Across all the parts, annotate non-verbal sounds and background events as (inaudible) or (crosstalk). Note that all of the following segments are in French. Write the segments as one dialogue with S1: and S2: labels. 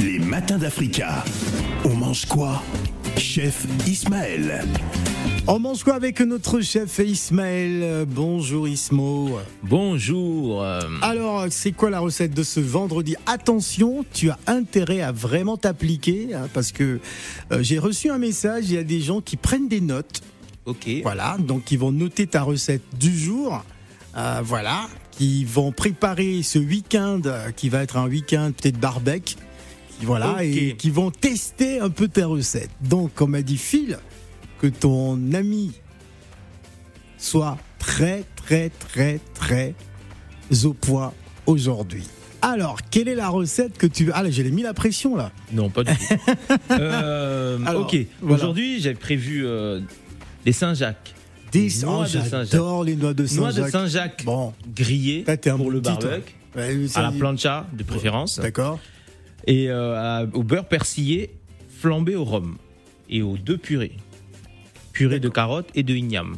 S1: Les matins d'Africa. On mange quoi? Chef Ismaël.
S2: On mange quoi avec notre chef Ismaël? Bonjour Ismo.
S3: Bonjour.
S2: Alors, c'est quoi la recette de ce vendredi? Attention, tu as intérêt à vraiment t'appliquer hein, parce que euh, j'ai reçu un message, il y a des gens qui prennent des notes.
S3: ok.
S2: Voilà, donc ils vont noter ta recette du jour. Euh, voilà, qui vont préparer ce week-end euh, qui va être un week-end peut-être barbecue. Voilà, et qui vont tester un peu ta recette. Donc, comme a dit Phil, que ton ami soit très, très, très, très au point aujourd'hui. Alors, quelle est la recette que tu... Ah là, j'ai mis la pression là.
S3: Non, pas du tout. (laughs) Euh,
S2: Alors,
S3: ok.
S2: voilà.
S3: Aujourd'hui, j'ai prévu euh, des Saint-Jacques.
S2: Des
S3: Noix de Saint-Jacques.
S2: J'adore les noix de
S3: Noix de
S2: Saint-Jacques.
S3: Saint-Jacques
S2: Bon,
S3: grillées
S2: t'es
S3: pour le barbecue,
S2: ouais,
S3: à la plancha de préférence,
S2: D'accord.
S3: Et euh, à- au beurre persillé flambé au rhum et aux deux purées. Purée de carottes et de igname.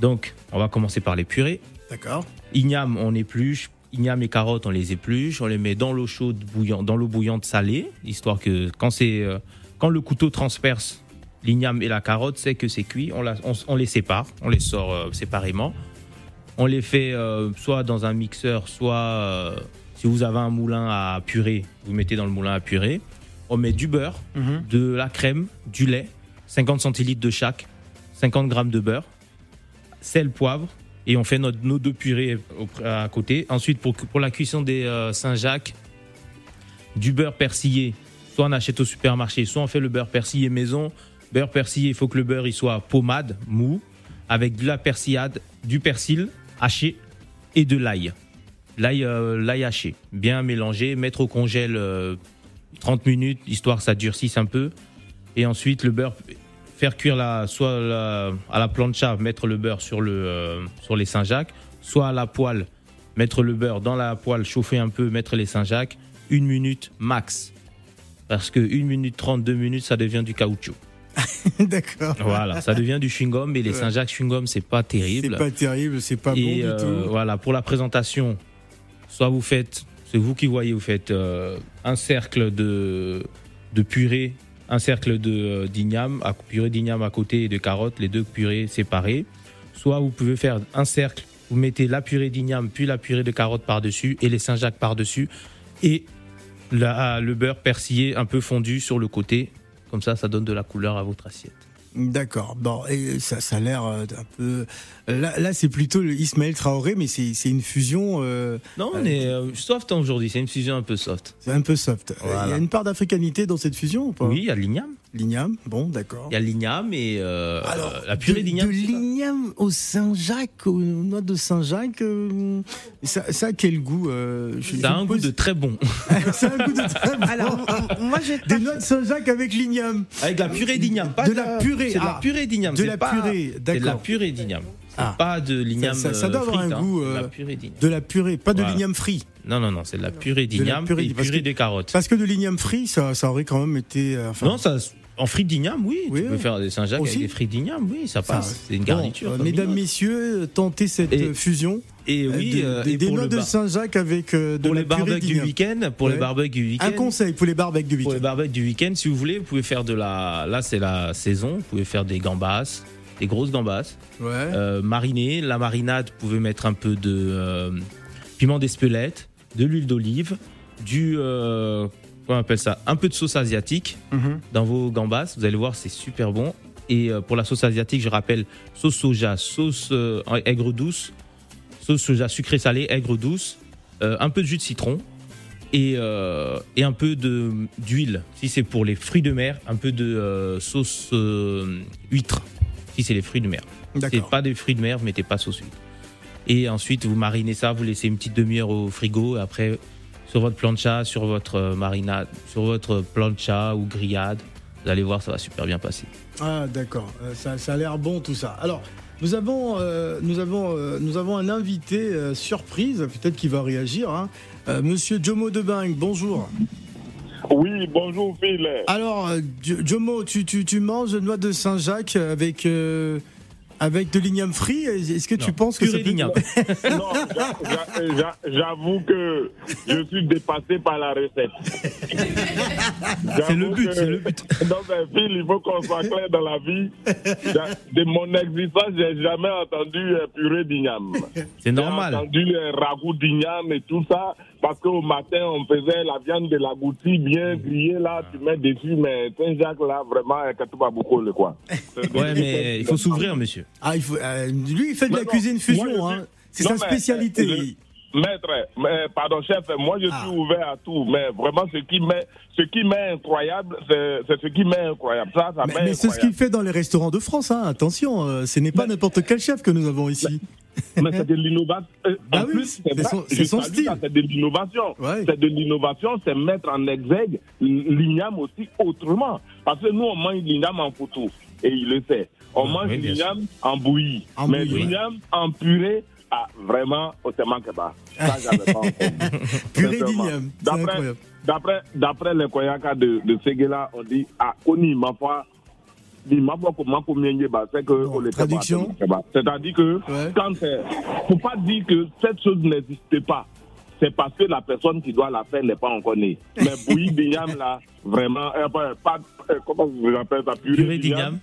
S3: Donc, on va commencer par les purées.
S2: D'accord.
S3: Igname, on épluche. Igname et carottes, on les épluche. On les met dans l'eau chaude bouillante, dans l'eau bouillante salée, histoire que quand c'est euh, quand le couteau transperce l'igname et la carotte, c'est que c'est cuit. On, la- on- on les sépare, on les sort euh, séparément. On les fait euh, soit dans un mixeur, soit si vous avez un moulin à purée, vous mettez dans le moulin à purée. On met du beurre,
S2: Mhm.
S3: de la crème, du lait, 50 centilitres de chaque, 50 grammes de beurre, sel, poivre, et on fait notre, nos deux purées à côté. Ensuite, pour, pour la cuisson des euh, Saint-Jacques, du beurre persillé, soit on achète au supermarché, soit on fait le beurre persillé maison. Beurre persillé, il faut que le beurre il soit pommade, mou, avec de la persillade, du persil haché et de l'ail. L'ail euh, l'ail haché, bien mélangé, mettre au congèle euh, 30 minutes, histoire que ça durcisse un peu. Et ensuite, le beurre, faire cuire la, soit la- à la plancha, mettre le beurre sur, le, euh, sur les Saint-Jacques, soit à la poêle, mettre le beurre dans la poêle, chauffer un peu, mettre les Saint-Jacques, une minute max. Parce que 1 minute 30, 2 minutes, ça devient du caoutchouc. (laughs)
S2: D'accord.
S3: Voilà, ça devient du chewing-gum, et les. Saint-Jacques chewing-gum, c'est pas
S2: C'est
S3: terrible.
S2: pas terrible, c'est pas bon
S3: Et
S2: du
S3: euh,
S2: tout.
S3: voilà, pour la présentation, soit vous faites, c'est vous qui voyez, vous faites euh, un cercle de, purée, un cercle de euh, d'igname, purée d'igname à côté et de carottes, les deux purées séparées. Soit vous pouvez faire un cercle, vous mettez la purée d'igname, puis la purée de carottes par-dessus et les Saint-Jacques par-dessus. Et le beurre persillé un peu fondu sur le côté. Comme ça, ça donne de la couleur à votre assiette.
S2: D'accord. Bon, et ça, ça a l'air euh, un peu. Là, là c'est plutôt le Ismaël Traoré, mais c'est une fusion. euh,
S3: Non, on est euh, soft hein, aujourd'hui, c'est une fusion un peu soft.
S2: c'est un peu soft. Il y a une part d'africanité dans cette fusion ou pas?
S3: Oui, il y a l'igname.
S2: L'igname, bon, d'accord.
S3: Il y a l'igname et euh,
S2: Alors,
S3: euh, la purée
S2: de-
S3: d'igname.
S2: De l'igname au Saint-Jacques, aux noix de Saint-Jacques, euh, ça, ça a quel goût euh, je-
S3: Ça a un goût de très bon. (laughs)
S2: ça a un goût de très (laughs) bon.
S4: Alors, moi, je
S2: Des noix de Saint-Jacques avec l'igname.
S3: Avec la purée d'igname. pas
S2: De la purée,
S3: C'est de
S2: ah.
S3: la purée d'igname.
S2: De la purée,
S3: de la
S2: d'accord.
S3: purée d'igname.
S2: Ah.
S3: pas de l'igname.
S2: Ça- ça- ça doit
S3: euh,
S2: avoir un
S3: frite, hein.
S2: goût,
S3: de
S2: euh,
S3: la purée d'igname.
S2: De la purée, pas de
S3: Voilà.
S2: l'igname frit.
S3: Non, non, non, c'est de la purée d'igname
S2: purée,
S3: et purée
S2: que-
S3: de carottes.
S2: Parce que de l'igname frit, ça, ça aurait quand même été. euh, enfin,
S3: Non, ça, en frites d'igname, oui.
S2: Oui,
S3: tu peux faire des Saint-Jacques avec des frites d'igname, oui, ça passe. C'est une garniture.
S2: euh, mesdames, messieurs, tentez cette
S3: Et-
S2: fusion.
S3: Et
S2: euh,
S3: oui,
S2: des,
S3: euh, et
S2: des noix de Saint-Jacques avec euh, de
S3: pour
S2: la
S3: les barbecues du week-end, pour les barbecues du week-end.
S2: Un conseil pour les barbecues du
S3: Pour les
S2: week-end.
S3: barbecues du week-end, si vous voulez, vous pouvez faire de la. Là, c'est la saison. Vous pouvez faire des gambas, des grosses gambas.
S2: Ouais.
S3: euh, mariner. La marinade, vous pouvez mettre un peu de piment d'espelette, de l'huile d'olive, du. On appelle ça Un peu de sauce asiatique
S2: Mhm.
S3: dans vos gambas. Vous allez voir, c'est super bon. Et euh, pour la sauce asiatique, je rappelle sauce soja, sauce euh, aigre douce, sauce soja sucré salé, aigre douce, euh, un peu de jus de citron. Et, euh, et un peu d'huile si c'est pour les fruits de mer un peu de euh, sauce huître si c'est les fruits de mer c'est pas des fruits de mer, mettez pas sauce huître. Et ensuite, vous marinez ça, vous laissez une petite demi-heure au frigo. Et après, sur votre plancha, sur votre euh, marinade, sur votre plancha ou grillade, vous allez voir, ça va super bien passer.
S2: Ah, d'accord. Euh, ça, ça a l'air bon tout ça. Alors, nous avons, euh, nous avons, euh, nous avons un invité euh, surprise, peut-être qu'il va réagir. hein. Euh, Monsieur Jomo Debang, bonjour.
S5: Oui, bonjour Phil.
S2: Alors, Jo- Jomo, tu, tu, tu manges noix de Saint-Jacques avec, euh, Avec de l'igname frit, est-ce que tu penses que peut-
S3: d'igname. (laughs)
S5: Non, j'a- j'a- j'a- j'avoue que je suis dépassé par la recette.
S3: C'est le but, c'est le but.
S5: Dans un film, il faut qu'on soit clair dans la vie. De mon existence, j'ai jamais entendu euh, purée d'igname. (laughs)
S3: C'est normal.
S5: J'ai entendu euh, ragoût d'igname et tout ça, parce qu'au matin, on faisait la viande de la goutti bien grillée, là, tu mets dessus, mais Saint-Jacques, là, vraiment, vas beaucoup, le quoi. (laughs)
S3: Ouais, mais il faut s'ouvrir, monsieur.
S2: Ah, il faut, euh, lui, il fait de la cuisine fusion. hein. C'est sa
S5: mais,
S2: spécialité.
S5: Maître, mais, pardon chef, moi je suis
S2: Ah.
S5: ouvert à tout, mais vraiment ce qui m'est, ce qui m'est incroyable, c'est ce qui m'est incroyable. Ça, ça
S2: mais c'est ce qu'il fait dans les restaurants de France. Hein. Attention, euh, ce n'est pas n'importe quel chef que nous avons ici.
S5: Mais c'est de l'innovation. Euh, en
S2: oui,
S5: plus,
S2: c'est son- style.
S5: C'est de l'innovation.
S2: Ouais.
S5: C'est de l'innovation, c'est mettre en exergue l'igname aussi autrement. Parce que nous, on mange l'igname en photo, et il le sait. On
S3: Ah,
S5: mange
S3: oui,
S5: l'igname en bouillie.
S2: En
S5: mais l'igname en purée, ah, vraiment, au te manque pas. Ça, j'avais pas. (laughs)
S2: Purée
S5: D'après-. D'après, d'après les Koyaka de, de Seguela, on dit, ah, Oni, ma foi, c'est que,
S2: Bon,
S5: on
S2: traduction.
S5: C'est-à-dire que,
S2: Ouais.
S5: quand c'est, faut pas dire que cette chose n'existe pas. C'est parce que la personne qui doit la faire n'est pas encore née. Mais (laughs) bouillie d'igname, là, vraiment, euh, pas, pas- euh, comment vous appelez ça, purée,
S3: d'igname.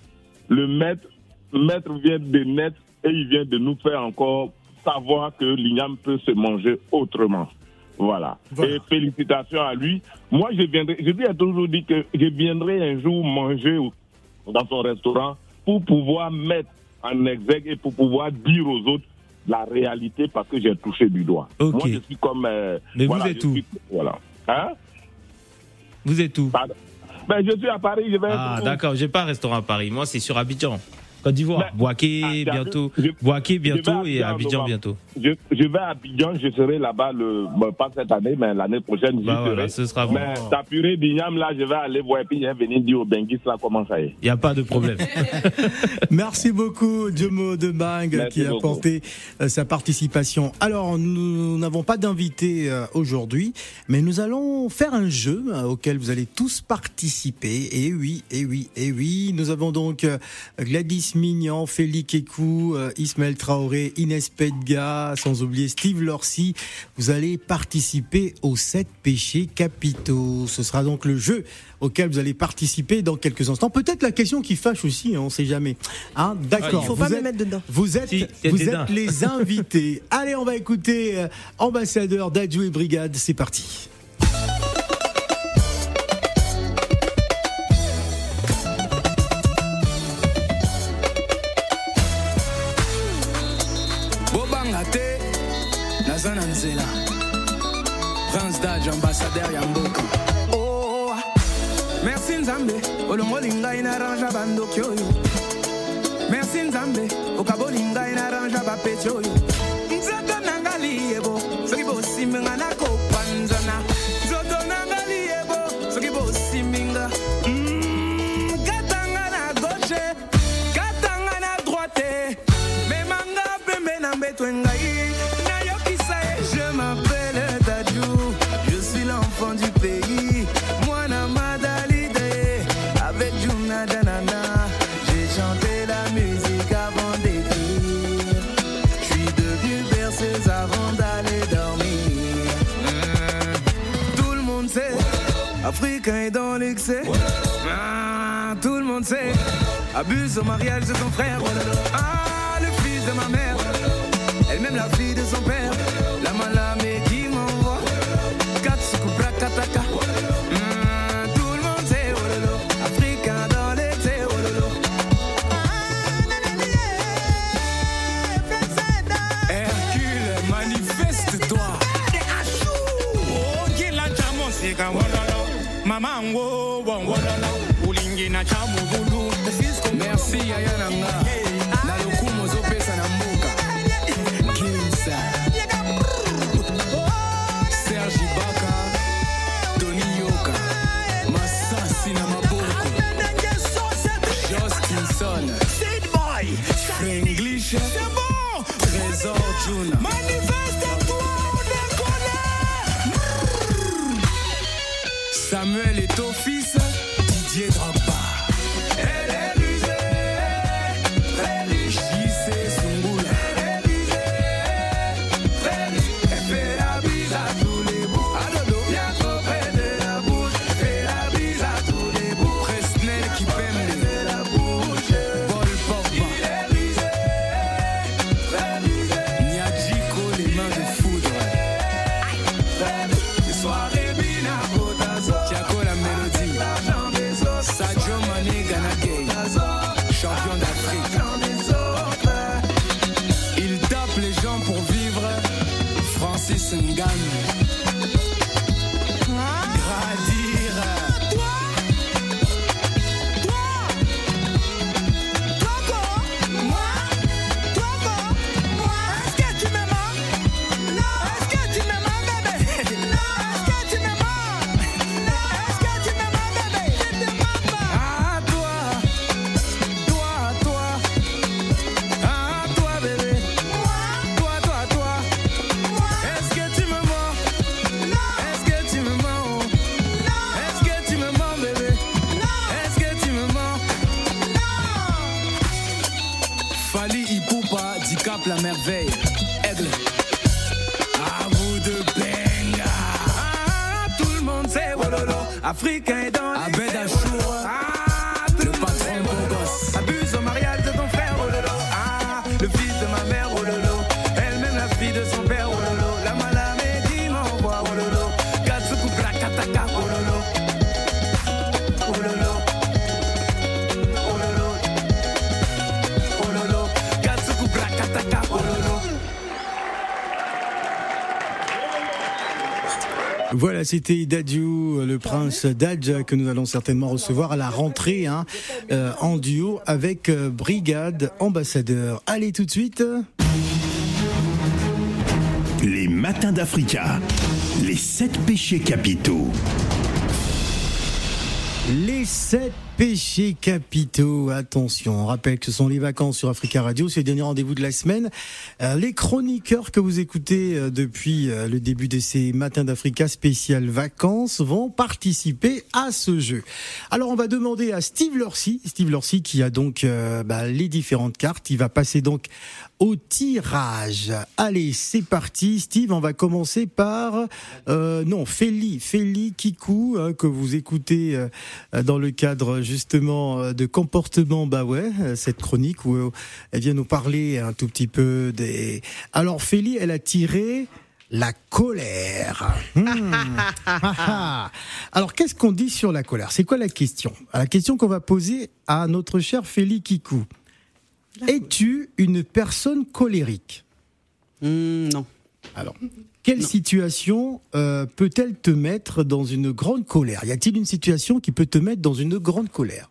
S5: le maître, maître vient de naître et il vient de nous faire encore savoir que l'igname peut se manger autrement. Voilà.
S2: Voilà.
S5: Et félicitations à lui. Moi, je viendrai, je lui ai toujours dit que je viendrai un jour manger dans son restaurant pour pouvoir mettre en exergue et pour pouvoir dire aux autres la réalité parce que j'ai touché du doigt. Moi, je suis comme. euh,
S3: Mais vous êtes où?
S5: suis- Voilà. Hein?
S3: Vous êtes où?
S5: Pardon. Ben, je suis à Paris, je vais
S3: Ah, d'accord, j'ai pas un restaurant à Paris. Moi, c'est sur Abidjan. Côte d'Ivoire.
S5: Mais-
S3: Boaké
S5: Ah,
S3: bientôt.
S5: je-
S3: Boaké
S5: je vais
S3: bientôt
S5: à
S3: et
S5: Abidjan
S3: bientôt.
S5: Je, je vais à Abidjan, je serai là-bas, le, pas cette année, mais l'année prochaine, j'y
S3: Bah
S5: serai.
S3: voilà, ce sera bon.
S5: Mais ta purée d'igname, là, je vais aller voir et puis je vais venir dire au Benguis, là, comment ça est.
S3: Il n'y a pas de problème. (laughs)
S2: Merci beaucoup, Jomo de Bang,
S5: Merci
S2: qui a
S5: beaucoup.
S2: apporté euh, sa participation. Alors, nous n'avons pas d'invité euh, aujourd'hui, mais nous allons faire un jeu euh, auquel vous allez tous participer. Et oui, et oui, et oui. Nous avons donc euh, Gladys Mignan, Félix Ekou, euh, Ismaël Traoré, Inès Pedga, sans oublier Steve Lorcy. Vous allez participer aux sept péchés capitaux. Ce sera donc le jeu auquel vous allez participer dans quelques instants. Peut-être la question qui fâche aussi, hein, on ne sait jamais. Hein, D'accord.
S3: Il
S4: Faut
S2: vous
S4: pas me
S2: êtes-
S4: mettre dedans.
S2: vous êtes,
S3: Si,
S2: vous
S3: dedans.
S2: êtes les invités. (laughs) Allez, on va écouter euh, Ambassadeur d'Adjou et Brigade. C'est parti.
S6: Africain est dans l'excès. Ah, tout le monde sait. Abuse au mariage de son frère. Ah le fils de ma mère. Elle même la fille de son père. La malame
S7: mamango wongolala ulingina chamugulu
S6: merci ayananga hey. Africain est dans les
S2: Voilà, c'était Dadju, le prince Dadj, que nous allons certainement recevoir à la rentrée, hein, euh, en duo avec euh, Brigade Ambassadeur. Allez tout de suite.
S1: Les matins d'Africa. Les sept péchés capitaux.
S2: Les sept péchés capitaux. Attention, on rappelle que ce sont les vacances sur Africa Radio, c'est le dernier rendez-vous de la semaine. Euh, les chroniqueurs que vous écoutez euh, depuis euh, le début de ces matins d'Africa spécial vacances vont participer à ce jeu. Alors on va demander à Steve Lorcy, Steve Lorcy qui a donc bah, les différentes cartes. Il va passer donc au tirage. Allez, c'est parti. Steve, on va commencer par euh, non Feli, Feli Kikou hein, que vous écoutez dans le cadre justement euh, de comportement bah ouais euh, cette chronique où euh, elle vient nous parler un tout petit peu des. Alors Feli, elle a tiré. La colère. Hmm. (laughs) Ah, ah. Alors, qu'est-ce qu'on dit sur la colère? C'est quoi la question? La question qu'on va poser à notre cher Feli Kikou. Es-tu une personne colérique?
S8: Hmm, non.
S2: Alors, quelle situation euh, peut-elle te mettre dans une grande colère? Y a-t-il une situation qui peut te mettre dans une grande colère?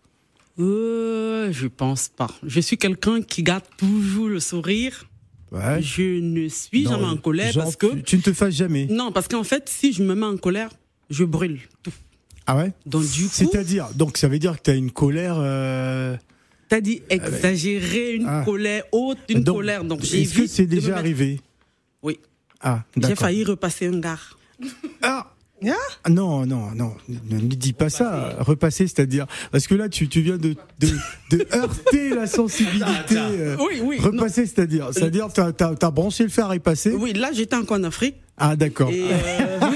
S8: Euh, je pense pas. Je suis quelqu'un qui garde toujours le sourire.
S2: Ouais.
S8: Je ne suis
S2: Non,
S8: jamais en colère
S2: genre,
S8: parce que
S2: tu, tu ne te fasses jamais.
S8: non, parce qu'en fait, si je me mets en colère, je brûle tout.
S2: Ah ouais?
S8: Donc du coup,
S2: C'est-à-dire, donc ça veut dire que tu as une colère. euh,
S8: t'as dit exagérer une
S2: Ah.
S8: colère haute, une
S2: donc,
S8: colère. Donc
S2: Est-ce que c'est déjà arrivé?
S8: Oui.
S2: Ah,
S8: J'ai failli repasser un gars.
S2: Ah Ah, Non, non, non, ne, ne dis pas ça. Repasser, c'est-à-dire. Parce que là, tu, tu viens de, de, de heurter la sensibilité. euh,
S8: Oui, oui.
S2: Repasser, c'est-à-dire. C'est-à-dire, t'as as, branché le fer et passé?
S8: Non. Oui, là j'étais encore en Afrique.
S2: Ah, d'accord.
S8: Et euh, (laughs) non,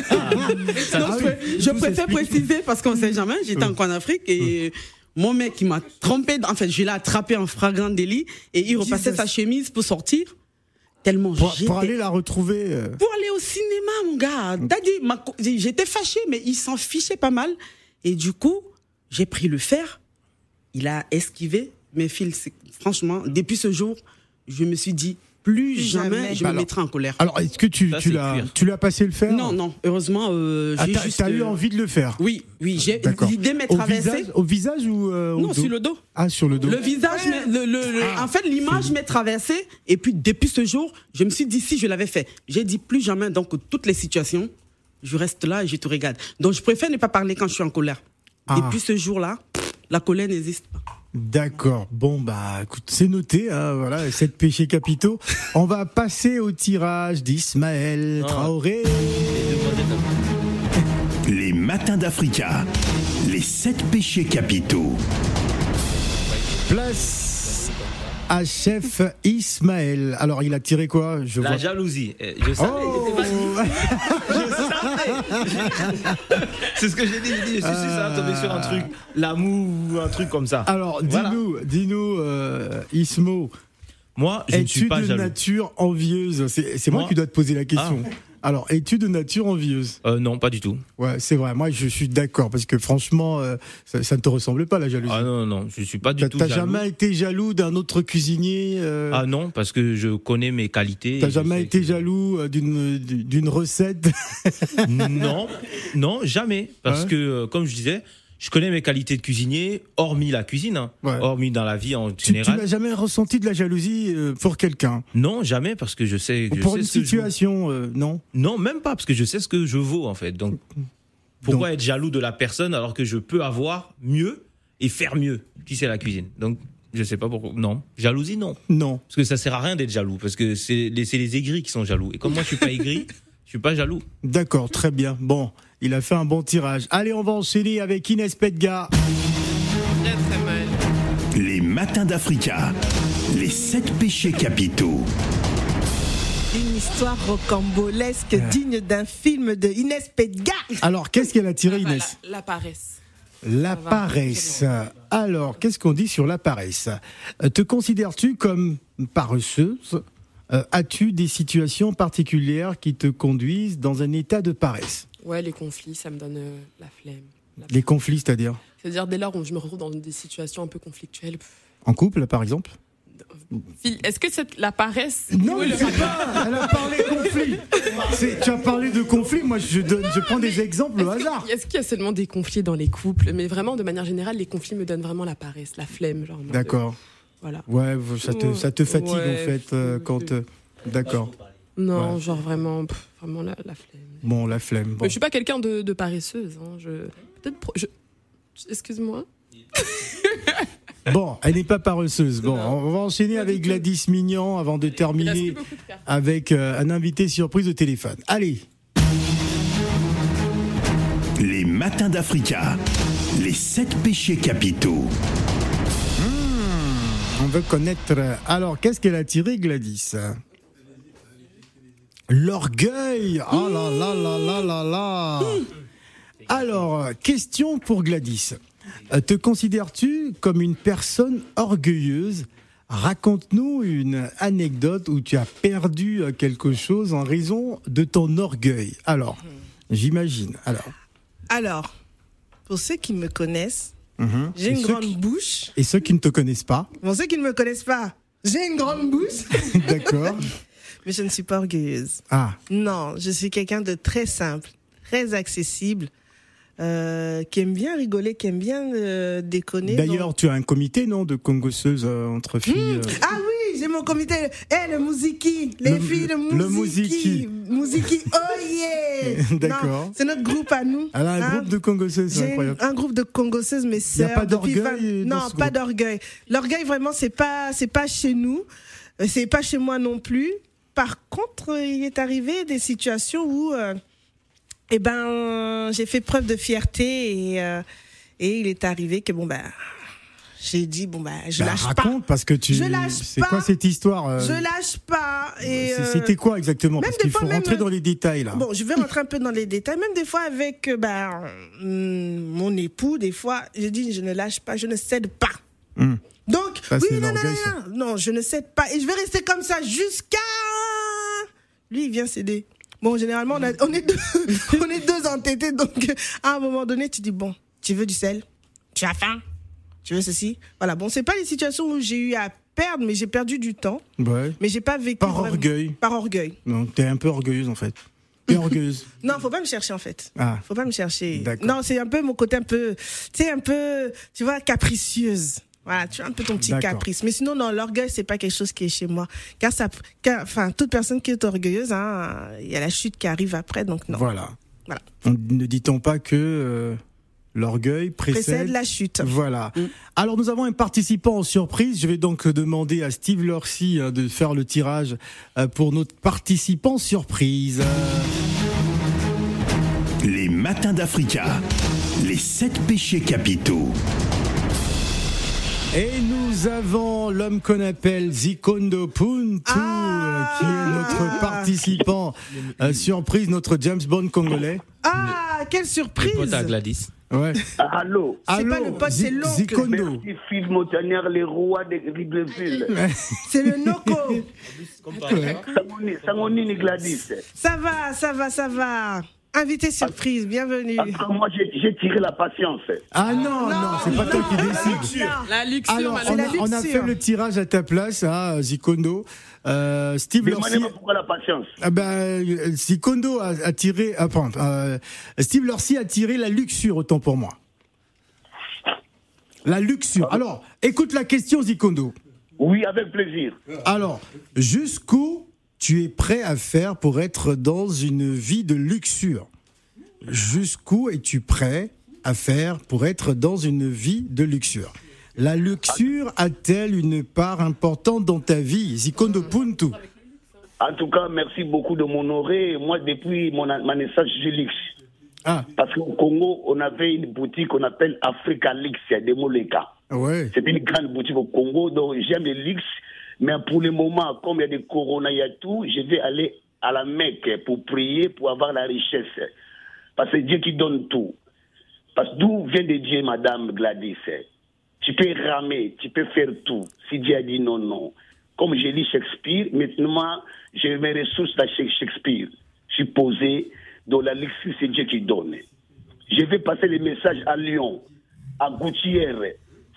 S2: Ah
S8: je, pré- préfère préciser parce qu'on sait jamais. J'étais
S2: Hum.
S8: encore en Afrique et mon mec il m'a trompé. En fait, je l'ai attrapé en flagrant délit et il repassait
S2: Jesus.
S8: sa chemise pour sortir. Tellement
S2: Pour, pour aller la retrouver. euh,
S8: pour aller au cinéma, mon gars. T'as dit, ma j'étais fâchée, mais il s'en fichait pas mal. Et du coup, j'ai pris le fer. Il a esquivé mes fils. Franchement, depuis ce jour, je me suis dit, plus jamais,
S9: jamais.
S8: je
S2: Bah
S8: me
S2: alors-
S8: mettrai en colère.
S2: Alors, est-ce que tu,
S3: Ça,
S2: tu l'as tu l'as passé le fer
S8: non, non, heureusement, euh,
S2: Ah,
S8: j'ai
S2: t'as
S8: juste.
S2: t'as eu
S8: euh,
S2: envie de le faire
S8: Oui, oui, j'ai
S2: D'accord.
S8: l'idée m'est
S2: Au
S8: traversée.
S2: visage, au visage ou euh, au
S8: Non,
S2: dos
S8: sur le dos.
S2: Ah, sur le dos.
S8: Le visage, m'est- le, le- le-
S2: Ah.
S8: en fait, l'image m'est traversée. Et puis, depuis ce jour, je me suis dit, si je l'avais fait, j'ai dit plus jamais, donc, toutes les situations, je reste là et je te regarde. Donc, je préfère ne pas parler quand je suis en colère.
S2: Ah.
S8: Depuis ce jour-là, la colère n'existe pas.
S2: D'accord. Bon, bah, écoute, c'est noté, hein, voilà, sept péchés capitaux. On va passer au tirage d'Ismaël
S3: Ah.
S2: Traoré.
S1: Les matins d'Africa. Les sept péchés capitaux.
S2: Place à chef Ismaël. Alors, il a tiré quoi? Je
S3: La
S2: vois.
S3: jalousie. Eh, Je savais,
S2: Oh (laughs)
S3: je. C'est ce que j'ai dit. J'ai dit, je suis que ça tomber sur un truc, l'amour ou un truc comme ça.
S2: Alors,
S3: Voilà.
S2: dis-nous, dis-nous, euh, Ismo,
S3: Moi, je ne suis
S2: es-tu
S3: pas
S2: de
S3: jaloux.
S2: nature envieuse? C'est moi,
S3: Moi
S2: qui dois te poser la question. Alors, es-tu de nature envieuse?
S3: Euh, non, pas du tout.
S2: Ouais, c'est vrai. Moi, je suis d'accord parce que franchement, euh, ça, ça ne te ressemble pas la jalousie.
S3: Ah non, non, je suis pas du tout
S2: t'as jamais été jaloux d'un autre cuisinier euh,
S3: Ah non, parce que je connais mes qualités.
S2: T'as jamais été
S3: que-
S2: jaloux d'une d'une recette?
S3: Non, non, jamais. Parce que, comme je disais, je connais mes qualités de cuisinier, hormis la cuisine, hein,
S2: Ouais.
S3: hormis dans la vie en
S2: Tu, tu
S3: général.
S2: n'as jamais ressenti de la jalousie euh, pour quelqu'un?
S3: Non, jamais, parce que je sais.
S2: Ou
S3: je
S2: pour
S3: sais
S2: une
S3: ce que je
S2: situation, euh, non?
S3: Non, même pas, parce que je sais ce que je vaux, en fait. Donc, pourquoi être jaloux de la personne alors que je peux avoir mieux et faire mieux? Si c'est la cuisine? Donc, je sais pas pourquoi. Non, jalousie, non.
S2: Non.
S3: Parce que ça sert à rien d'être jaloux, parce que c'est les, les aigris qui sont jaloux. Et comme moi, je suis pas aigri, (laughs) je suis pas jaloux.
S2: D'accord, très bien. Bon, il a fait un bon tirage. Allez, on va enchaîner avec Inès Pedga.
S9: Très très mal.
S1: Les matins d'Africa. Les sept péchés capitaux.
S4: Une histoire rocambolesque digne d'un film de Inès Pedga.
S2: Alors, qu'est-ce qu'elle a tiré,
S9: Ah,
S2: Inès
S9: la, la paresse.
S2: La paresse. Alors, qu'est-ce qu'on dit sur la paresse? Euh, Te considères-tu comme paresseuse? Euh, As-tu des situations particulières qui te conduisent dans un état de paresse?
S9: Ouais, les conflits, ça me donne euh, la flemme. La
S2: Les conflits, c'est-à-dire
S9: C'est-à-dire, dès lors où je me retrouve dans des situations un peu conflictuelles.
S2: En couple, par exemple
S9: Phil, Est-ce que c'est la paresse
S2: Non,
S9: le-
S2: sais pas. Elle a parlé conflit. C'est- Tu as parlé de conflit. Moi, je, donne, je prends des exemples au hasard.
S9: Est-ce qu'il y a seulement des conflits dans les couples? Mais vraiment, de manière générale, les conflits me donnent vraiment la paresse, la flemme. genre,
S2: D'accord.
S9: euh, Voilà.
S2: Ouais, ça te, ça te fatigue
S9: Ouais,
S2: en fait euh, quand. euh, D'accord.
S9: Non,
S2: Ouais.
S9: genre vraiment, pff, vraiment la, la flemme.
S2: Bon, la flemme. Bon.
S9: Mais je suis pas quelqu'un de, de paresseuse. hein, Je peut-être. pro- je- Excuse-moi. (laughs)
S2: Bon, elle n'est pas paresseuse. Bon, on va enchaîner avec Gladys Mignon avant de terminer avec euh, un invité surprise au téléphone. Allez,
S1: Les matins d'Africa. Les sept péchés capitaux.
S2: on veut connaître. Alors, qu'est-ce qu'elle a tiré, Gladys? L'orgueil Oh là là là là là là Alors, euh, question pour Gladys. Euh, Te considères-tu comme une personne orgueilleuse? Raconte-nous une anecdote où tu as perdu euh, quelque chose en raison de ton orgueil. Alors, j'imagine. Alors,
S4: Alors, pour ceux qui me connaissent,
S2: mhm.
S4: j'ai une grande
S2: qui-
S4: bouche.
S2: Et ceux qui ne te connaissent pas,
S4: Pour ceux qui ne me connaissent pas, j'ai une grande bouche, (laughs)
S2: d'accord
S4: mais je ne suis pas orgueilleuse.
S2: Ah,
S4: Non, je suis quelqu'un de très simple, très accessible, euh, qui aime bien rigoler, qui aime bien euh, déconner.
S2: d'ailleurs,
S4: donc-
S2: tu as un comité, non, de congosseuses euh, entre filles euh,
S4: Ah oui, j'ai mon comité. Eh, le Mouziki, les
S2: Le-
S4: filles de
S2: le
S4: Mouziki. Mouziki, oh yeah (laughs)
S2: D'accord.
S4: C'est notre groupe à nous.
S2: Elle a un
S4: hein.
S2: groupe de congosseuses, c'est incroyable.
S4: un groupe de congosseuses, mes
S2: y a
S4: sœurs.
S2: pas
S4: depuis
S2: d'orgueil
S4: 20
S2: dans
S4: Non, pas d'orgueil. L'orgueil, vraiment, c'est pas, c'est pas chez nous. C'est pas chez moi non plus. Par contre, il est arrivé des situations où, euh, eh ben, j'ai fait preuve de fierté et, euh, et il est arrivé que bon ben, j'ai dit bon ben, je
S2: Bah,
S4: lâche
S2: raconte parce que tu.
S4: Je lâche
S2: C'est
S4: pas.
S2: quoi cette histoire euh,
S4: pas, je lâche pas. Et
S2: C'était quoi exactement? Parce qu'il
S4: fois,
S2: faut
S4: même,
S2: rentrer dans les détails là.
S4: Bon, je vais rentrer un peu dans les détails. Même des fois avec ben, hum, mon époux, des fois, je dis je ne lâche pas, je ne cède pas.
S2: Hmm.
S4: Donc,
S2: Ça,
S4: oui, non, non, non, non, je ne cède pas. Et je vais rester comme ça jusqu'à. Lui, il vient céder. Bon, généralement, on, a- on est, deux, (laughs) on est deux entêtés. Donc, à un moment donné, tu dis bon, tu veux du sel Tu as faim Tu veux ceci Voilà. Bon, c'est pas les situations où j'ai eu à perdre, mais j'ai perdu du temps.
S2: Ouais.
S4: Mais j'ai pas vécu.
S2: Par
S4: vraiment-
S2: orgueil.
S4: Par orgueil.
S2: Non, t'es un peu orgueilleuse en fait. T'es (laughs) orgueilleuse.
S4: Non, faut pas me chercher en fait.
S2: Ah.
S4: Faut pas me chercher.
S2: D'accord.
S4: Non, c'est un peu mon côté un peu, tu sais, un peu, tu vois, capricieuse. Voilà, tu as un peu ton petit caprice. Mais sinon, non, l'orgueil, c'est pas quelque chose qui est chez moi. Car ça, car- enfin, toute personne qui est orgueilleuse, hein, il y a la chute qui arrive après, donc non.
S2: Voilà.
S4: Voilà.
S2: On- Ne dit-on pas que euh, l'orgueil précède,
S4: Précède la chute.
S2: Voilà.
S4: Mm.
S2: Alors nous avons un participant en surprise. Je vais donc demander à Steve Lorcy hein, de faire le tirage euh, pour notre participant surprise.
S1: Les matins d'Africa. Les sept péchés capitaux.
S2: Et nous avons l'homme qu'on appelle Zikondo Puntu,
S4: Ah
S2: qui est notre participant euh, surprise, notre James Bond congolais.
S4: Ah, quelle surprise
S3: Pote à Gladys.
S2: Ouais.
S10: Allô
S4: C'est pas
S2: Allô,
S4: le pote, c'est l'oncle.
S2: Zikondo.
S10: Merci Phil Montagnier, les rois de Libreville.
S4: C'est le Noko.
S10: Sangoni- Sangonini Gladys.
S4: ça va, ça va, ça va. Invité surprise, bienvenue.
S10: Moi, j'ai tiré la patience.
S2: Ah non, non, c'est pas toi qui décide.
S9: La luxure,
S2: Alors, on
S4: la
S2: a, on a
S4: luxure.
S2: fait le tirage à ta place, à Zikondo. Euh, Steve Lorcy,
S10: Demandez-moi pourquoi la patience.
S2: ah ben, euh, Zikondo a, a tiré, ah, pardon, euh, Steve Lorcy a tiré la luxure, autant pour moi. La luxure. Alors, écoute la question, Zikondo.
S10: Oui, avec plaisir.
S2: Alors, jusqu'où tu es prêt à faire pour être dans une vie de luxure? Jusqu'où es-tu prêt à faire pour être dans une vie de luxure? La luxure a-t-elle une part importante dans ta vie? Zikondo Puntu.
S10: En tout cas, merci beaucoup de m'honorer. Moi, depuis mon, ma naissance, je luxe.
S2: Ah,
S10: Parce qu'au Congo, on avait une boutique qu'on appelle Africa Lux de Moleka.
S2: ouais.
S10: C'est une grande boutique au Congo, donc j'aime le luxe. Mais pour le moment, comme il y a des corona, il y a tout, je vais aller à la Mecque pour prier, pour avoir la richesse. Parce que Dieu qui donne tout. Parce d'où vient de Dieu, Madame Gladys? Tu peux ramer, tu peux faire tout. Si Dieu a dit non, non. Comme j'ai lu Shakespeare, maintenant, j'ai mes ressources dans Shakespeare. Je suis posé dans la lecture, c'est Dieu qui donne. Je vais passer les messages à Lyon, à Gouttière.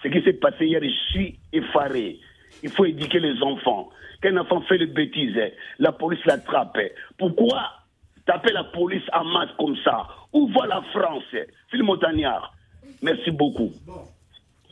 S10: Ce qui s'est passé hier, je suis effaré. Il faut éduquer les enfants. Qu'un enfant fait une bêtise, la police l'attrape. Pourquoi taper la police en masse comme ça? Où va la France? Phil Montagnard, merci beaucoup.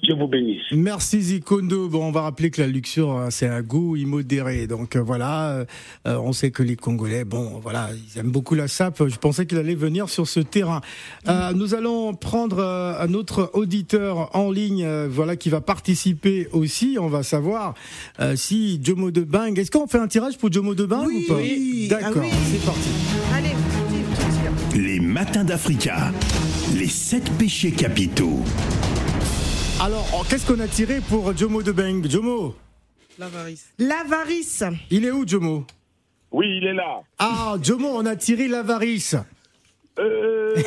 S10: Je vous bénisse.
S2: Merci Zikondo. Bon, on va rappeler que la luxure, hein, c'est un goût immodéré. Donc euh, voilà, euh, on sait que les Congolais, bon, voilà, ils aiment beaucoup la sape. Je pensais qu'il allait venir sur ce terrain. Euh, nous allons prendre un autre auditeur en ligne, voilà, qui va participer aussi. On va savoir euh, si Jomo de Bang. Est-ce qu'on fait un tirage pour Jomo de Bang
S4: Oui,
S2: ou pas
S4: oui.
S2: D'accord,
S4: Ah oui.
S2: c'est parti.
S4: Allez.
S1: Les matins d'Africa. Les sept péchés capitaux.
S2: Alors, oh, qu'est-ce qu'on a tiré pour Jomo de Bang Jomo,
S8: L'avarice.
S4: L'avarice.
S2: il est où Jomo?
S5: Oui, il est là.
S2: Ah, Jomo, on a tiré l'avarice.
S5: Euh, (laughs)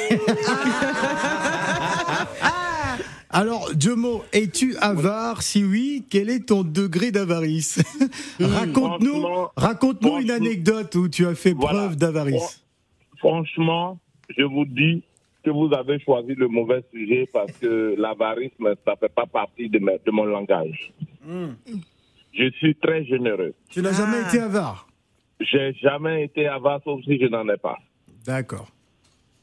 S2: Alors, Jomo, es-tu avare? Si oui, quel est ton degré d'avarice? Raconte-nous,
S5: franchement,
S2: raconte-nous une
S5: franchement,
S2: anecdote où tu as fait
S5: voilà.
S2: preuve d'avarice.
S5: Franchement, je vous dis que vous avez choisi le mauvais sujet parce que l'avarisme, ça fait pas partie de, ma- de mon langage. Je suis très généreux.
S2: Tu n'as jamais
S4: Ah.
S2: été avare
S5: J'ai jamais été avare sauf si je n'en ai pas.
S2: D'accord.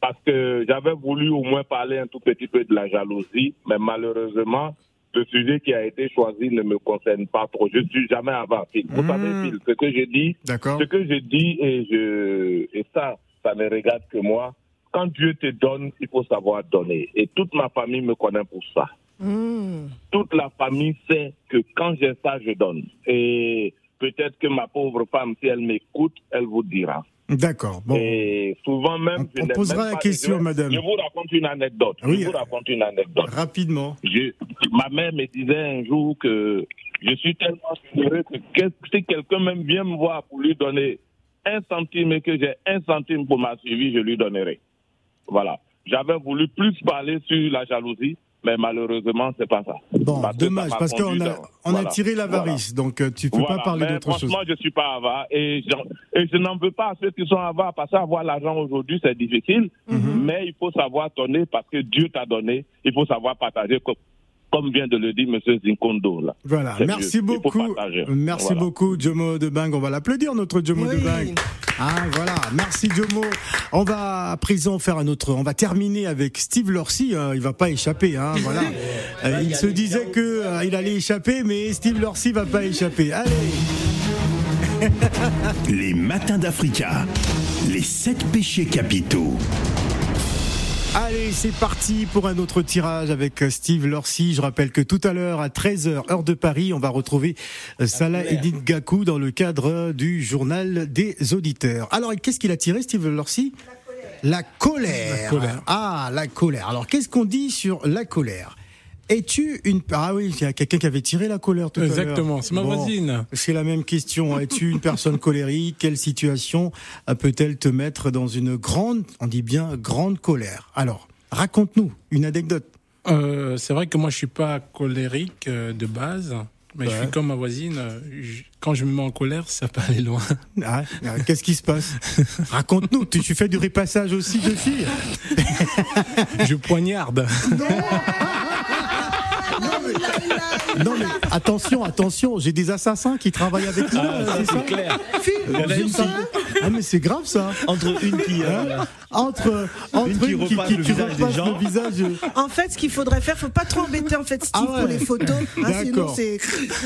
S5: Parce que j'avais voulu au moins parler un tout petit peu de la jalousie, mais malheureusement, le sujet qui a été choisi ne me concerne pas trop. Je suis jamais avare. Phil. Vous
S2: Mm.
S5: savez, Phil, ce que je dis,
S2: D'accord.
S5: ce que je dis et je et ça, ça ne regarde que moi. Quand Dieu te donne, il faut savoir donner. Et toute ma famille me connaît pour ça.
S4: Mmh.
S5: Toute la famille sait que quand j'ai ça, je donne. Et peut-être que ma pauvre femme, si elle m'écoute, elle vous dira.
S2: D'accord. Bon.
S5: Et souvent même,
S2: On-
S5: je
S2: on posera
S5: même
S2: la
S5: pas-
S2: question,
S5: je
S2: madame.
S5: Je vous raconte une anecdote.
S2: Oui.
S5: Je vous raconte une anecdote.
S2: Rapidement.
S5: Je, ma mère me disait un jour que je suis tellement généreux que si quelqu'un même vient me voir pour lui donner un centime et que j'ai un centime pour ma suivi, je lui donnerai. Voilà. J'avais voulu plus parler sur la jalousie, mais malheureusement, c'est pas ça.
S2: Bon,
S5: Parce que ça
S2: dommage,
S5: m'a
S2: parce qu'on a, on a
S5: voilà.
S2: tiré l'avarice, donc euh, tu peux
S5: Voilà,
S2: pas parler d'autre chose.
S5: Franchement, je suis pas avare et je n'en veux pas à ceux qui sont avares parce qu'avoir l'argent aujourd'hui, c'est difficile.
S2: Mhm.
S5: Mais il faut savoir donner parce que Dieu t'a donné. Il faut savoir partager comme, vient de le dire M. Zinkondo. Là.
S2: Voilà, merci
S5: mieux.
S2: Beaucoup. Merci
S5: Voilà.
S2: beaucoup, Jomo de Bang. On va l'applaudir, notre Jomo de
S4: Oui.
S2: Bang. Ah, voilà. Merci, Jomo. On va à présent faire un autre. On va terminer avec Steve Lorcy. hein. Il va pas échapper, hein. (laughs) Voilà. Euh, il se disait que euh, il allait échapper, mais Steve Lorcy va pas échapper. Allez. (laughs)
S1: Les matins d'Africa. Les sept péchés capitaux.
S2: Allez, c'est parti pour un autre tirage avec euh, Steve Lorcy. Je rappelle que tout à l'heure, à 13h, heure de Paris, on va retrouver euh, Salah Edith Gakou dans le cadre du journal des auditeurs. Alors, qu'est-ce qu'il a tiré, Steve Lorcy? La colère.
S11: La colère.
S2: Ah, la colère. Alors, qu'est-ce qu'on dit sur la colère? Es-tu une... Ah oui, il y a quelqu'un qui avait tiré la colère tout à l'heure.
S11: Exactement, c'est ma
S2: Bon.
S11: voisine.
S2: C'est la même question. Es-tu une personne (laughs) colérique Quelle situation euh, peut-elle te mettre dans une grande, on dit bien grande colère Alors, raconte-nous une anecdote.
S11: Euh, c'est vrai que moi, je suis pas colérique euh, de base, mais je suis comme ma voisine. euh, je- quand je me mets en colère, ça peut aller loin.
S2: Ah, ah, Qu'est-ce qui se passe (laughs) Raconte-nous. Tu, tu fais du repassage aussi de filles (laughs)
S11: je poignarde.
S2: Non mais attention, attention. J'ai des assassins qui travaillent avec nous. euh, c'est
S3: clair.
S2: Une qui- Ah mais c'est grave ça.
S3: Entre une qui. euh,
S2: Entre entre
S3: qui repasse le
S2: qui
S3: visage des gens.
S2: le visage.
S4: En fait, ce qu'il faudrait faire, faut pas trop embêter en fait Steve
S2: Ah ouais.
S4: pour les photos. hein, sinon,
S2: D'accord.
S4: c'est.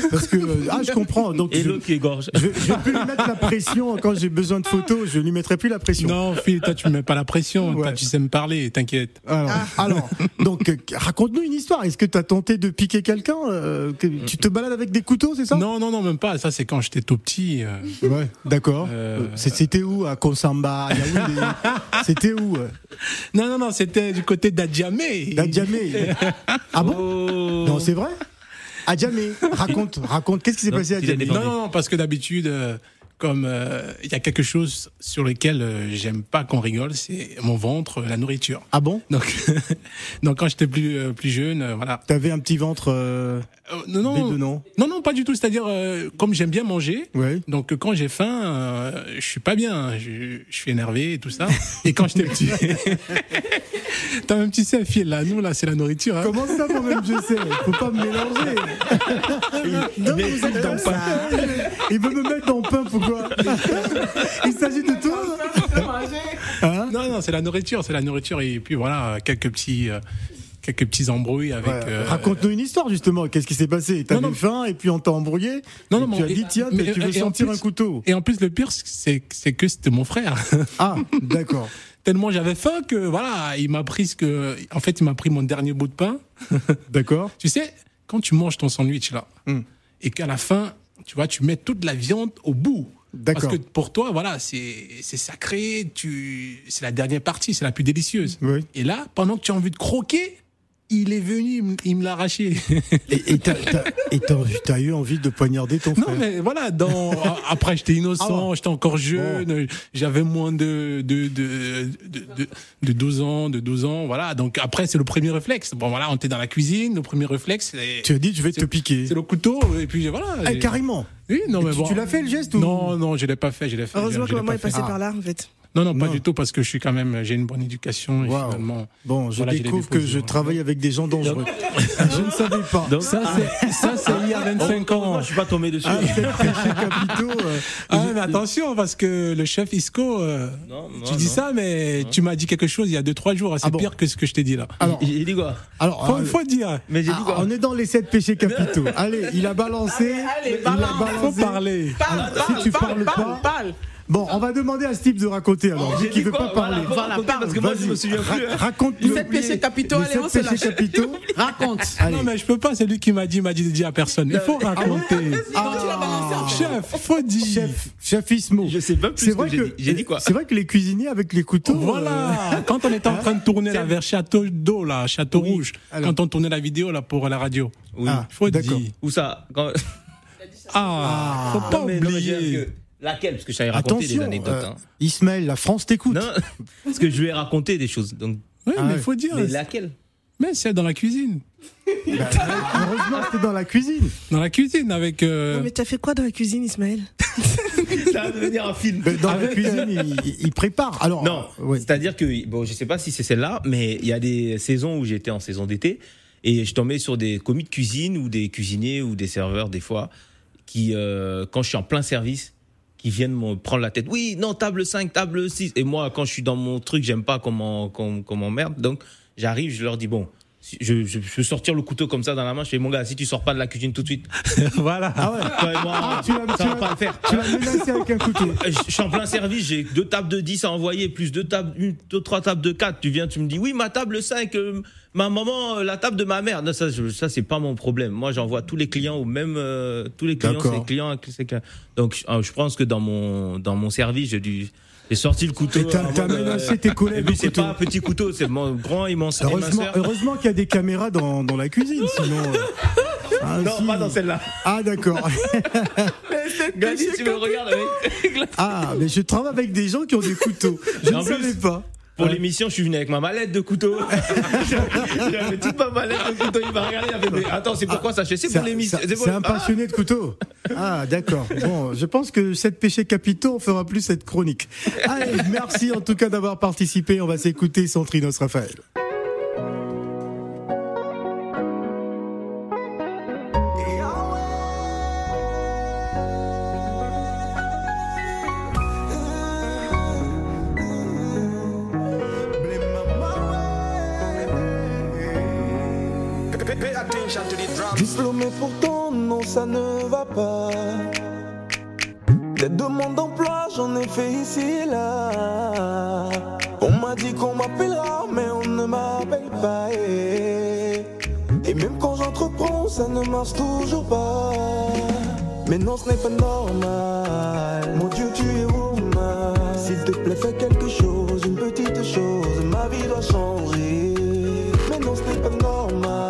S2: Parce que euh, ah je comprends. Donc
S3: Et
S2: je,
S3: l'autre qui égorge.
S2: je, je vais plus lui mettre la pression quand j'ai besoin de photos. Je lui mettrai plus la pression.
S11: non, Phil, toi, tu me mets pas la pression.
S2: Ouais.
S11: Toi, tu sais me parler, t'inquiète.
S2: Alors, alors, donc euh, raconte-nous une histoire. Est-ce que tu as tenté de piquer quelqu'un euh, que- Tu te balades avec des couteaux, c'est ça?
S11: Non, non, non, même pas. Ça, c'est quand j'étais tout petit. euh,
S2: Ouais, d'accord.
S11: Euh,
S2: c'est- C'était où À Konsamba, (laughs) C'était où euh
S11: Non, non, non, c'était du côté d'Adjamé.
S2: D'Adjamé Ah bon
S3: Oh.
S2: Non, c'est vrai Adjamé, raconte, raconte, qu'est-ce qui s'est passé à Adjamé.
S11: Non, non, non, parce que d'habitude, euh, euh, il y a quelque chose sur lequel euh, j'aime pas qu'on rigole, c'est mon ventre, la nourriture.
S2: Ah bon?
S11: Donc, (laughs) donc quand j'étais plus euh, plus jeune, euh, voilà.
S2: T'avais un petit ventre euh,
S11: Euh, non, non,
S2: bédonnant
S11: non, non, pas du tout. C'est-à-dire, euh, comme j'aime bien manger,
S2: Ouais.
S11: donc euh, quand j'ai faim, euh, je suis pas bien, je, je suis énervé et tout ça. Et quand j'étais petit, (laughs) t'as même tu sais, fil là, nous là, c'est la nourriture. Hein.
S2: Comment ça, moi-même, je sais? Faut pas me mélanger. (laughs) Non, vous êtes ça. Il veut me mettre dans pain, pourquoi Il s'agit de toi Hein
S11: Non, non, c'est la nourriture, c'est la nourriture et puis voilà, quelques petits, euh, quelques petits embrouilles avec.
S2: Ouais,
S11: euh,
S2: Raconte-nous une histoire justement. Qu'est-ce qui s'est passé?
S11: Non, non.
S2: faim et puis on t'a embrouillé?
S11: Non, non,
S2: tu as dit tiens,
S11: mais-
S2: tu veux
S11: plus-
S2: un couteau.
S11: Et en plus, le pire, c'est c'est que c'était mon frère. (laughs)
S2: Ah, d'accord.
S11: Tellement j'avais faim que voilà, il m'a pris ce que, en fait, il m'a pris mon dernier bout de pain. (laughs)
S2: D'accord.
S11: Tu sais, quand tu manges ton sandwich là,
S2: Hmm.
S11: et qu'à la fin, tu vois, tu mets toute la viande au bout. Parce que pour toi, voilà, c'est c'est sacré, tu, c'est la dernière partie, c'est la plus délicieuse.
S2: Oui.
S11: Et là, pendant que tu as envie de croquer, il est venu, il me- l'a arraché. (laughs)
S2: Et t'as eu envie de poignarder ton
S11: Non,
S2: frère.
S11: mais voilà, dans, après, j'étais innocent,
S2: Ah
S11: j'étais encore jeune, j'avais moins de, de, de, de, de, de 12 ans, de 12 ans, voilà. Donc après, c'est le premier réflexe. Bon, voilà, on était dans la cuisine, le premier réflexe,
S2: Tu as dit je vais te piquer.
S11: c'est le couteau, et puis voilà.
S2: Ah, carrément.
S11: Oui, non,
S2: Et
S11: mais
S2: tu,
S11: bon.
S2: tu l'as fait le geste ou?
S11: Non, non, je l'ai pas fait, je l'ai fait.
S4: Heureusement
S11: je
S4: que maman est passée
S2: Ah.
S4: par là, en fait.
S11: Non, non, pas
S2: Non.
S11: du tout, parce que je suis quand même, j'ai une bonne éducation, et
S2: Waouh.
S11: finalement.
S2: Bon, je
S11: Voilà,
S2: découvre que je travaille avec des gens dangereux. je ne savais pas.
S3: Donc,
S11: Ça, c'est, il y a 25 ans.
S3: Moi, je suis pas tombé dessus.
S2: Ah, capitaux. euh, (laughs)
S11: Ah, mais attention, parce que le chef Isco, euh,
S3: Non,
S11: tu dis
S3: non.
S11: ça, mais tu m'as dit quelque chose il y a 2-3 jours. C'est
S2: Ah bon
S11: pire que ce que je t'ai dit là.
S2: Alors,
S3: J'ai dit quoi
S2: alors
S11: Faut,
S2: euh,
S11: faut dire.
S3: Mais j'ai dit
S2: ah,
S3: quoi
S2: on est dans les sept péchés capitaux. (laughs) Allez, il a balancé.
S8: allez,
S2: il a.
S11: Faut parler.
S8: Parle,
S2: si tu
S8: parle,
S2: parles
S8: parle,
S2: pas-
S8: parle.
S2: Bon, on va demander à Steve de raconter alors, vu
S3: J'ai
S2: qu'il
S3: dit
S2: veut pas parler.
S3: Voilà, parce que moi, je
S2: Vas-y,
S3: me souviens plus.
S2: ra- raconte-nous.
S8: Les sept péchés capitaux, allez,
S2: sept
S8: on se lâche.
S2: capitaux. (laughs)
S8: Raconte.
S2: Allez.
S11: Non, mais je peux pas, c'est lui qui m'a dit, il m'a dit de dire à personne. Il faut raconter.
S8: L'as balancé en
S11: Chef, faut dire.
S2: Chef, chef Ismo.
S3: Je sais pas plus
S2: C'est
S3: ce
S2: vrai
S3: que
S2: que
S3: j'ai dit. J'ai dit quoi
S2: C'est vrai que les cuisiniers avec les couteaux. euh,
S11: Voilà. Quand on était en train de tourner (laughs) là vers Château d'eau, là, Château
S2: Oui.
S11: Rouge,
S2: Alors.
S11: quand on tournait la vidéo là pour la radio.
S3: Oui.
S2: Ah,
S11: Faut dire.
S3: Où ça?
S11: Ah, faut pas oublier.
S3: Laquelle Parce que j'avais raconté des anecdotes.
S2: euh,
S3: hein.
S2: Ismaël, la France t'écoute.
S3: Non, (laughs) parce que je lui ai raconté des choses. Donc,
S11: Oui,
S2: Ah
S11: mais
S2: ouais.
S11: faut dire.
S3: mais laquelle
S11: Mais c'est dans la cuisine.
S2: Bah, (laughs) heureusement que t'es dans la cuisine.
S11: Dans la cuisine avec. euh,
S4: Non, mais t'as fait quoi dans la cuisine, Ismaël (laughs)
S3: Ça va devenir un film.
S2: Mais Dans la cuisine, il, il prépare. Alors,
S3: Non,
S2: euh,
S3: c'est-à-dire que, bon, je sais pas si c'est celle-là, mais il y a des saisons où j'étais en saison d'été et je tombais sur des commis de cuisine ou des cuisiniers ou des serveurs, des fois, qui, euh, quand je suis en plein service, qui viennent me prendre la tête. Oui, non, table 5, table 6. Et moi, quand je suis dans mon truc, j'aime pas comment, comment, comment merde. Donc, j'arrive, je leur dis, bon, je, je, je peux sortir le couteau comme ça dans la main. Je fais, mon gars, si tu sors pas de la cuisine tout de suite, (laughs)
S11: voilà.
S2: Ah ouais.
S3: moi,
S2: Ah, tu l'as-
S3: ça
S2: tu
S3: va pas le faire.
S2: Tu l'as menacé avec un couteau. (laughs)
S3: Je je suis en plein service, j'ai deux tables de 10 à envoyer, plus deux tables, une, deux, trois tables de 4. Tu viens, tu me dis, oui, ma table 5, euh, ma maman, euh, la table de ma mère. Non, ça, ça c'est pas mon problème. Moi, j'envoie tous les clients au même, euh, tous les clients, clients, clients. Donc, je, euh, je pense que dans mon, dans mon service, j'ai dû, j'ai sorti le couteau.
S2: Et t'as- menacé tes collègues
S3: c'est
S2: couteau.
S3: pas un petit couteau, c'est grand, immense.
S2: Heureusement, heureusement qu'il y a des caméras dans, dans la cuisine, sinon. euh, ah,
S3: Non,
S2: si.
S3: pas dans celle-là.
S2: Ah, d'accord. (laughs)
S3: Gladys, tu me regardes avec.
S2: Ah, mais je travaille avec des gens qui ont des couteaux. Je ne
S3: plus,
S2: savais pas.
S3: Pour l'émission, je suis venu avec ma mallette de couteau. (laughs) J'avais toute ma mallette de couteau. Il m'a regardé. Il fait, attends, c'est pourquoi ça je fais C'est pour l'émission.
S2: c'est un
S3: Ah
S2: passionné de couteau. Ah, d'accord. Bon, je pense que cette péché capitaux, on fera plus cette chronique. Allez, merci en tout cas d'avoir participé. On va s'écouter Centrinos Raphaël.
S12: Ça ne va pas. Des demandes d'emploi, j'en ai fait ici et là. On m'a dit qu'on m'appellera, mais on ne m'appelle pas. Et, même quand j'entreprends, ça ne marche toujours pas. Mais non, ce n'est pas normal. Mon Dieu, tu es woman. S'il te plaît, fais quelque chose, une petite chose. Ma vie doit changer. Mais non, ce n'est pas normal.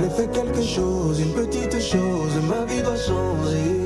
S12: Mais fais quelque chose, une petite chose, ma vie doit changer.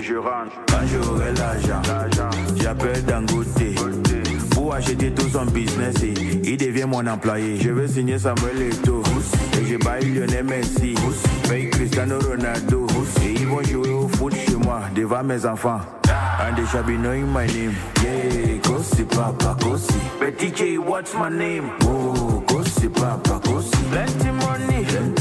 S13: ghetto son business et il devient mon employé. Je veux signer Samuel Eto'o et je baille Lionel Messi, paye Cristiano Ronaldo et ils vont jouer au foot chez moi devant mes enfants. And they shall be knowing my name. Yeah, Kosi Papa Kosi. But DJ, what's my name? Oh, Kosi Papa Kosi. Plenty money.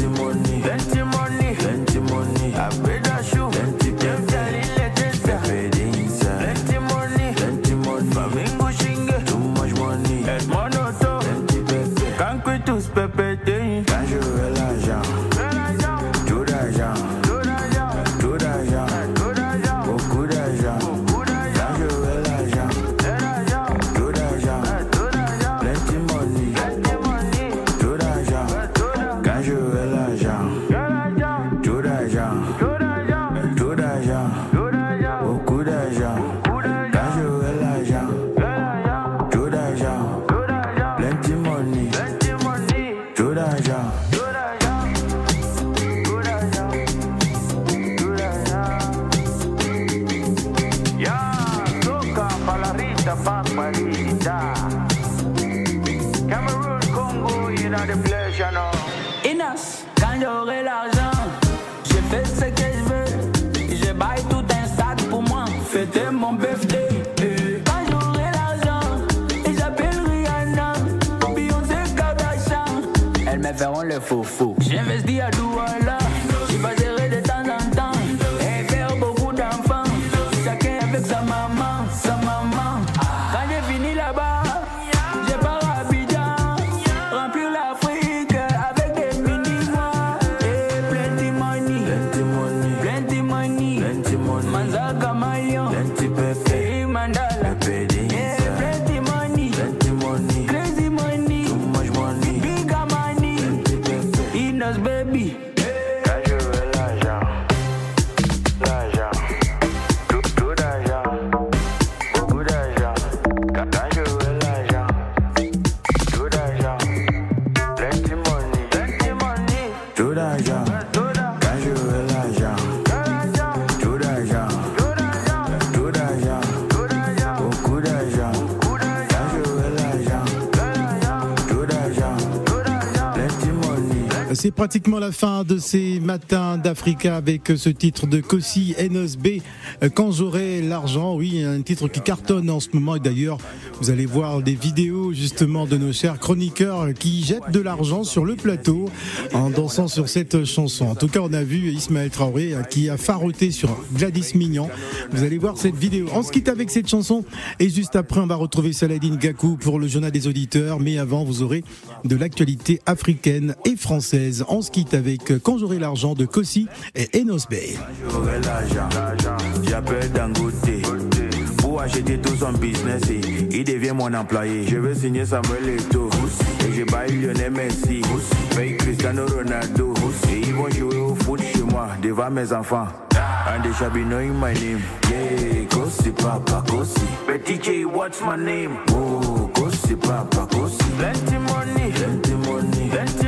S14: Me feront le faux faux. J'investis à Douala, je
S2: C'est pratiquement la fin de ces matins d'Africa avec ce titre de Kossi NSB. Quand j'aurai l'argent, oui, un titre qui cartonne en ce moment. Et d'ailleurs, vous allez voir des vidéos justement de nos chers chroniqueurs qui jettent de l'argent sur le plateau en dansant sur cette chanson. En tout cas, on a vu Ismaël Traoré qui a faroté sur Gladys Mignon. Vous allez voir cette vidéo. On se quitte avec cette chanson et juste après, on va retrouver Saladin Gakou pour le journal des auditeurs. Mais avant, vous aurez de l'actualité africaine et française. On se quitte avec Quand j'aurai l'argent de Kossi et Enos Bay.
S13: J'appelle Dangote pour acheter tout son business et il devient mon employé. Je veux signer Samuel Eto'o et je baille Lionel Messi, paye Cristiano Ronaldo et ils vont jouer au foot chez moi devant mes enfants. And they shall be knowing my name. Yeah, Kosi Papa Kosi. But DJ, what's my name? Oh, Kosi Papa Kosi. Plenty money, plenty money, plenty